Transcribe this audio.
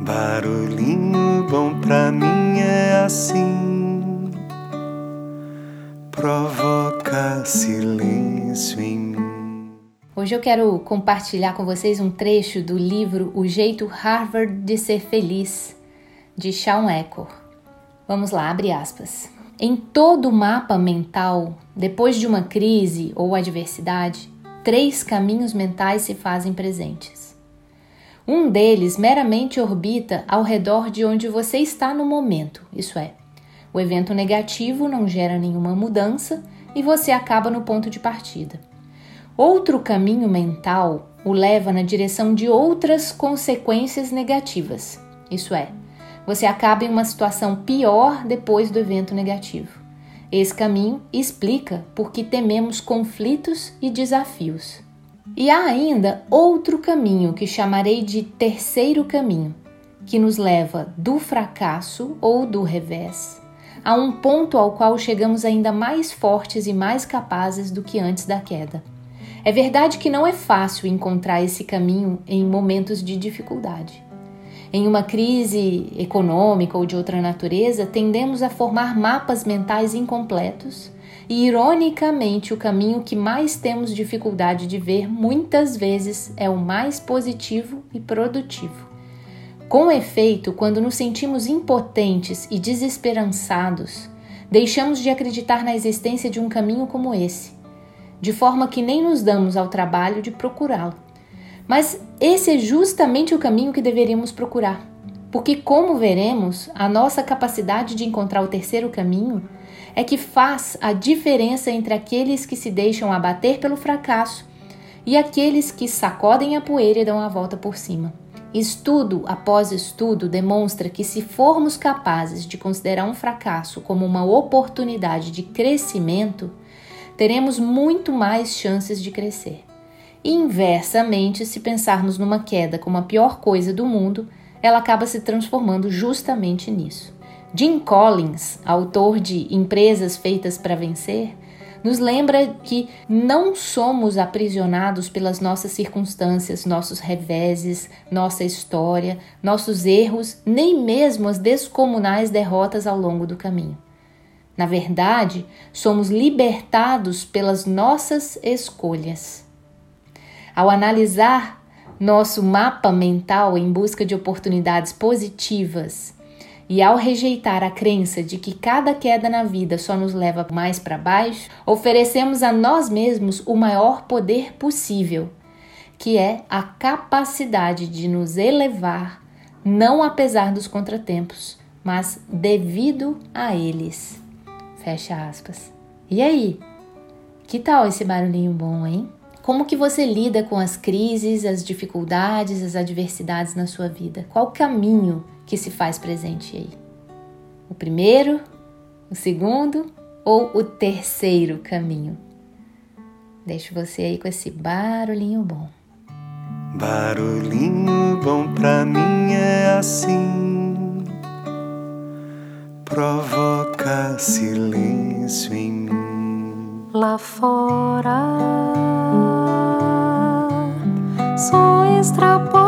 Barulhinho bom pra mim é assim, provoca silêncio em mim. Hoje eu quero compartilhar com vocês um trecho do livro O Jeito Harvard de Ser Feliz, de Shawn Echor. Vamos lá, abre aspas. Em todo mapa mental, depois de uma crise ou adversidade, três caminhos mentais se fazem presentes. Um deles meramente orbita ao redor de onde você está no momento, isso é, o evento negativo não gera nenhuma mudança e você acaba no ponto de partida. Outro caminho mental o leva na direção de outras consequências negativas, isso é, você acaba em uma situação pior depois do evento negativo. Esse caminho explica por que tememos conflitos e desafios. E há ainda outro caminho que chamarei de terceiro caminho, que nos leva do fracasso ou do revés a um ponto ao qual chegamos ainda mais fortes e mais capazes do que antes da queda. É verdade que não é fácil encontrar esse caminho em momentos de dificuldade. Em uma crise econômica ou de outra natureza, tendemos a formar mapas mentais incompletos e, ironicamente, o caminho que mais temos dificuldade de ver muitas vezes é o mais positivo e produtivo. Com efeito, quando nos sentimos impotentes e desesperançados, deixamos de acreditar na existência de um caminho como esse, de forma que nem nos damos ao trabalho de procurá-lo. Mas esse é justamente o caminho que deveríamos procurar, porque, como veremos, a nossa capacidade de encontrar o terceiro caminho é que faz a diferença entre aqueles que se deixam abater pelo fracasso e aqueles que sacodem a poeira e dão a volta por cima. Estudo após estudo demonstra que, se formos capazes de considerar um fracasso como uma oportunidade de crescimento, teremos muito mais chances de crescer. Inversamente, se pensarmos numa queda como a pior coisa do mundo, ela acaba se transformando justamente nisso. Jim Collins, autor de Empresas Feitas para Vencer, nos lembra que não somos aprisionados pelas nossas circunstâncias, nossos reveses, nossa história, nossos erros, nem mesmo as descomunais derrotas ao longo do caminho. Na verdade, somos libertados pelas nossas escolhas. Ao analisar nosso mapa mental em busca de oportunidades positivas e ao rejeitar a crença de que cada queda na vida só nos leva mais para baixo, oferecemos a nós mesmos o maior poder possível, que é a capacidade de nos elevar, não apesar dos contratempos, mas devido a eles. Fecha aspas. E aí? Que tal esse barulhinho bom, hein? Como que você lida com as crises, as dificuldades, as adversidades na sua vida? Qual caminho que se faz presente aí? O primeiro, o segundo ou o terceiro caminho? Deixo você aí com esse barulhinho bom. Barulhinho bom pra mim é assim, provoca silêncio em mim. Lá fora, só extrapola